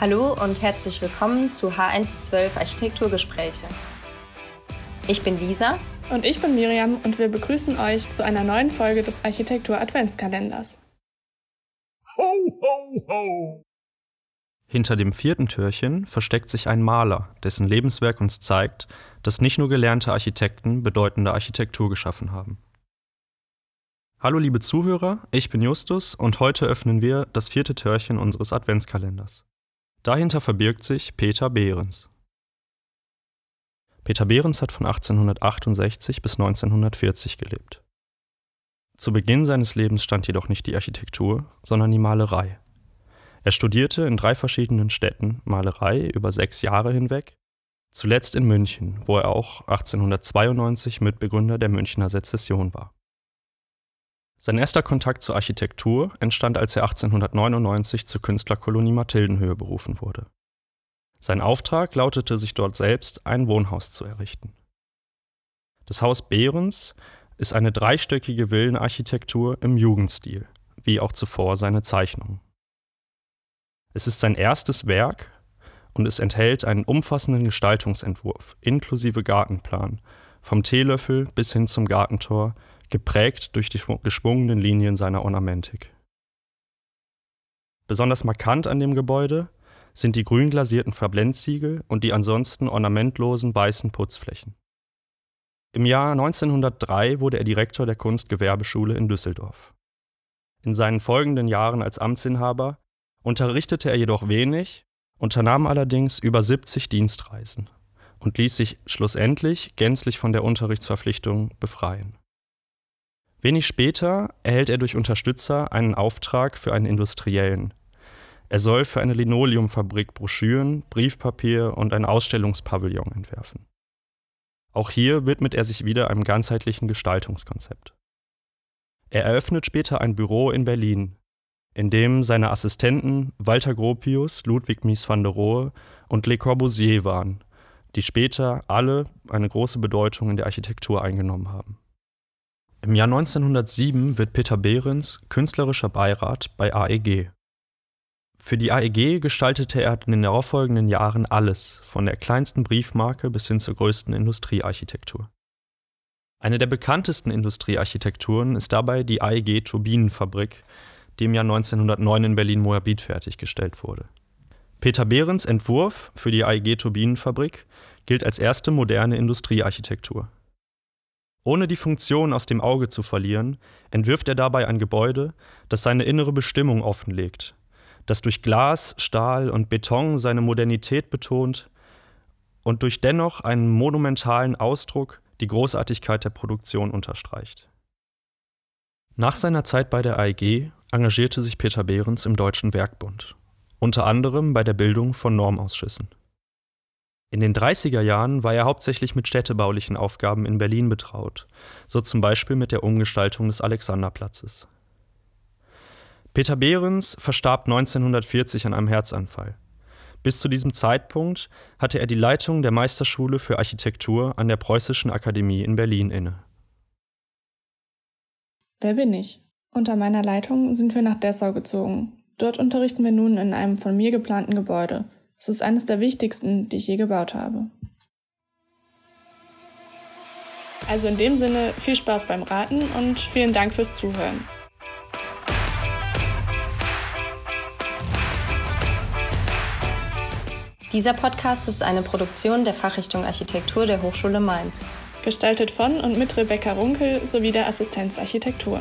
Hallo und herzlich willkommen zu H112 Architekturgespräche. Ich bin Lisa. Und ich bin Miriam und wir begrüßen euch zu einer neuen Folge des Architektur Adventskalenders. Ho, ho, ho! Hinter dem vierten Türchen versteckt sich ein Maler, dessen Lebenswerk uns zeigt, dass nicht nur gelernte Architekten bedeutende Architektur geschaffen haben. Hallo liebe Zuhörer, ich bin Justus und heute öffnen wir das vierte Türchen unseres Adventskalenders. Dahinter verbirgt sich Peter Behrens. Peter Behrens hat von 1868 bis 1940 gelebt. Zu Beginn seines Lebens stand jedoch nicht die Architektur, sondern die Malerei. Er studierte in drei verschiedenen Städten Malerei über sechs Jahre hinweg, zuletzt in München, wo er auch 1892 Mitbegründer der Münchner Sezession war. Sein erster Kontakt zur Architektur entstand, als er 1899 zur Künstlerkolonie Mathildenhöhe berufen wurde. Sein Auftrag lautete, sich dort selbst ein Wohnhaus zu errichten. Das Haus Behrens ist eine dreistöckige Villenarchitektur im Jugendstil, wie auch zuvor seine Zeichnungen. Es ist sein erstes Werk und es enthält einen umfassenden Gestaltungsentwurf inklusive Gartenplan, vom Teelöffel bis hin zum Gartentor, geprägt durch die geschwungenen Linien seiner Ornamentik. Besonders markant an dem Gebäude sind die grün glasierten Verblendziegel und die ansonsten ornamentlosen weißen Putzflächen. Im Jahr 1903 wurde er Direktor der Kunstgewerbeschule in Düsseldorf. In seinen folgenden Jahren als Amtsinhaber unterrichtete er jedoch wenig, unternahm allerdings über 70 Dienstreisen und ließ sich schlussendlich gänzlich von der Unterrichtsverpflichtung befreien. Wenig später erhält er durch Unterstützer einen Auftrag für einen Industriellen. Er soll für eine Linoleumfabrik Broschüren, Briefpapier und ein Ausstellungspavillon entwerfen. Auch hier widmet er sich wieder einem ganzheitlichen Gestaltungskonzept. Er eröffnet später ein Büro in Berlin, in dem seine Assistenten Walter Gropius, Ludwig Mies van der Rohe und Le Corbusier waren, die später alle eine große Bedeutung in der Architektur eingenommen haben. Im Jahr 1907 wird Peter Behrens künstlerischer Beirat bei AEG. Für die AEG gestaltete er in den darauffolgenden Jahren alles, von der kleinsten Briefmarke bis hin zur größten Industriearchitektur. Eine der bekanntesten Industriearchitekturen ist dabei die AEG Turbinenfabrik, die im Jahr 1909 in Berlin-Moabit fertiggestellt wurde. Peter Behrens Entwurf für die AEG Turbinenfabrik gilt als erste moderne Industriearchitektur. Ohne die Funktion aus dem Auge zu verlieren, entwirft er dabei ein Gebäude, das seine innere Bestimmung offenlegt, das durch Glas, Stahl und Beton seine Modernität betont und durch dennoch einen monumentalen Ausdruck die Großartigkeit der Produktion unterstreicht. Nach seiner Zeit bei der AEG engagierte sich Peter Behrens im Deutschen Werkbund, unter anderem bei der Bildung von Normausschüssen. In den 30er Jahren war er hauptsächlich mit städtebaulichen Aufgaben in Berlin betraut, so zum Beispiel mit der Umgestaltung des Alexanderplatzes. Peter Behrens verstarb 1940 an einem Herzanfall. Bis zu diesem Zeitpunkt hatte er die Leitung der Meisterschule für Architektur an der Preußischen Akademie in Berlin inne. Wer bin ich? Unter meiner Leitung sind wir nach Dessau gezogen. Dort unterrichten wir nun in einem von mir geplanten Gebäude, es ist eines der wichtigsten, die ich je gebaut habe. Also in dem Sinne viel Spaß beim Raten und vielen Dank fürs Zuhören. Dieser Podcast ist eine Produktion der Fachrichtung Architektur der Hochschule Mainz. Gestaltet von und mit Rebecca Runkel sowie der Assistenz Architektur.